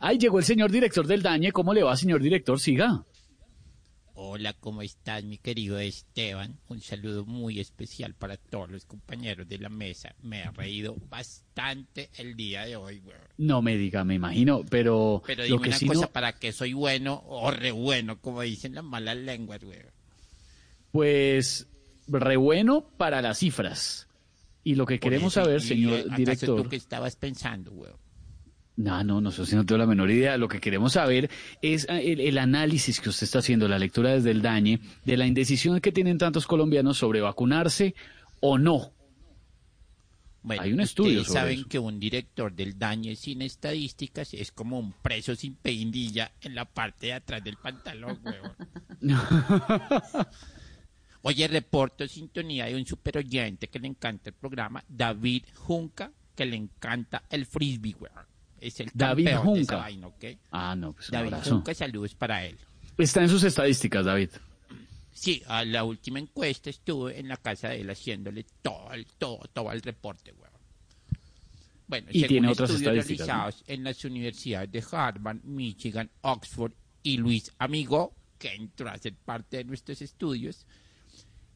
Ahí llegó el señor director del Dañe. ¿Cómo le va, señor director? Siga. Hola, ¿cómo estás, mi querido Esteban? Un saludo muy especial para todos los compañeros de la mesa. Me he reído bastante el día de hoy, weón. No me diga, me imagino, pero, Pero lo dime que una sí cosa, no, ¿para qué soy bueno o re bueno, como dicen las malas lenguas, weón? pues, re bueno para las cifras. Y lo que queremos saber, señor ¿acaso director. tú qué estabas pensando, weón? No, no, no sé si no tengo la menor idea. Lo que queremos saber es eh, el, el análisis que usted está haciendo, la lectura desde el dañe, de la indecisión que tienen tantos colombianos sobre vacunarse o no. Bueno, Hay un estudio ustedes sobre saben eso. que un director del daño sin estadísticas es como un preso sin peindilla en la parte de atrás del pantalón, weón. Oye, reporto sintonía de un super oyente que le encanta el programa, David Junca, que le encanta el frisbee, weón. Es el David campeón de esa Junca. vaina, ¿ok? Ah, no, pues un David abrazo. Junca, saludos para él. Está en sus estadísticas, David. Sí, a la última encuesta estuve en la casa de él haciéndole todo el, todo, todo el reporte, weón. Bueno, Y según tiene otras estudios estadísticas, ¿no? realizados en las universidades de Harvard, Michigan, Oxford y Luis Amigo, que entró a ser parte de nuestros estudios,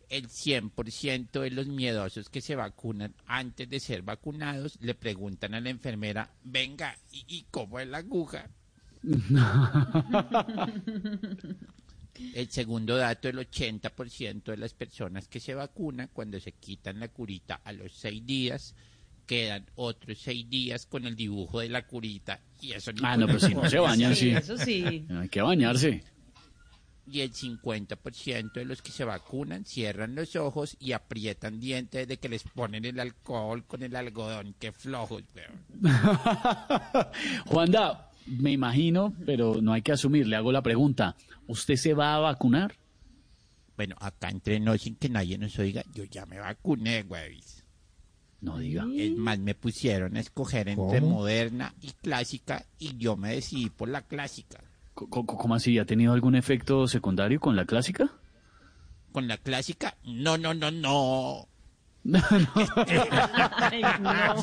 el 100% de los miedosos que se vacunan antes de ser vacunados le preguntan a la enfermera, venga, ¿y, y cómo es la aguja? El segundo dato, el 80% de las personas que se vacunan cuando se quitan la curita a los seis días, quedan otros seis días con el dibujo de la curita y eso Ah, no, pero si no se bañan, sí. Eso sí. Hay que bañarse. Y el 50% de los que se vacunan cierran los ojos y aprietan dientes de que les ponen el alcohol con el algodón. Qué flojos, weón. Juanda, me imagino, pero no hay que asumir. Le hago la pregunta. ¿Usted se va a vacunar? Bueno, acá entre nos sin que nadie nos oiga, yo ya me vacuné, güey. No diga. Es más, me pusieron a escoger entre moderna y clásica y yo me decidí por la clásica. ¿Cómo así? ¿Ha tenido algún efecto secundario con la clásica? Con la clásica, no, no, no, no. Ay,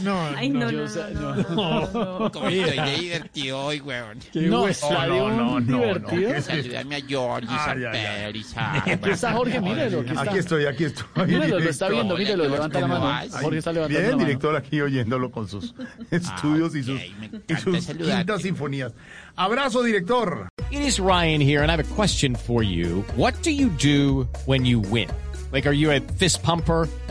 no. Ay, no, no, yo no, no, no, no. Estoy de divertido hoy, weón. no, no, no, no. ¿qué es Saludame a George, Ay, ay, ay. Isaac. Aquí está Jorge, mírelo. Aquí estoy, aquí estoy. Mírelo, lo está viendo, mírelo, levanta la ¿cómo mano. Jorge está levantando Bien, la mano. director aquí oyéndolo con sus estudios y sus, y sus quintas sinfonías. Abrazo, director. It is Ryan here, and I have a question for you. What do you do when you win? Like, are you a fist pumper?